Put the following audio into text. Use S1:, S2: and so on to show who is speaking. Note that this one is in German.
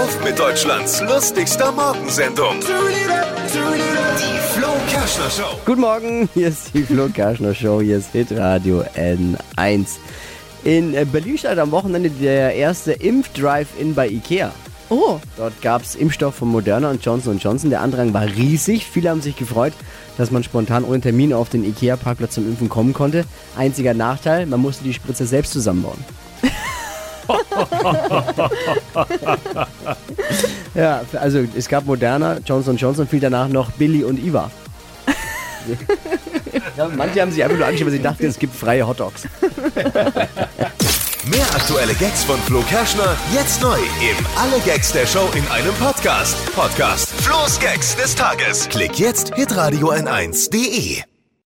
S1: Auf mit Deutschlands lustigster Morgensendung. Die Flo Kerschner Show.
S2: Guten Morgen, hier ist die Flo Kerschner Show, hier ist Hitradio N1. In Berlin startet am Wochenende der erste Impfdrive-In bei Ikea.
S3: Oh,
S2: Dort gab es Impfstoff von Moderna und Johnson Johnson. Der Andrang war riesig. Viele haben sich gefreut, dass man spontan ohne Termin auf den Ikea-Parkplatz zum Impfen kommen konnte. Einziger Nachteil, man musste die Spritze selbst zusammenbauen. Ja, also es gab Moderna, Johnson Johnson, viel danach noch Billy und Iva. ja, manche haben sich einfach nur angeschaut, weil sie dachten, es gibt freie Hotdogs.
S1: Mehr aktuelle Gags von Flo Kerschner jetzt neu im Alle Gags der Show in einem Podcast. Podcast Flo's Gags des Tages. Klick jetzt hitradio n1.de.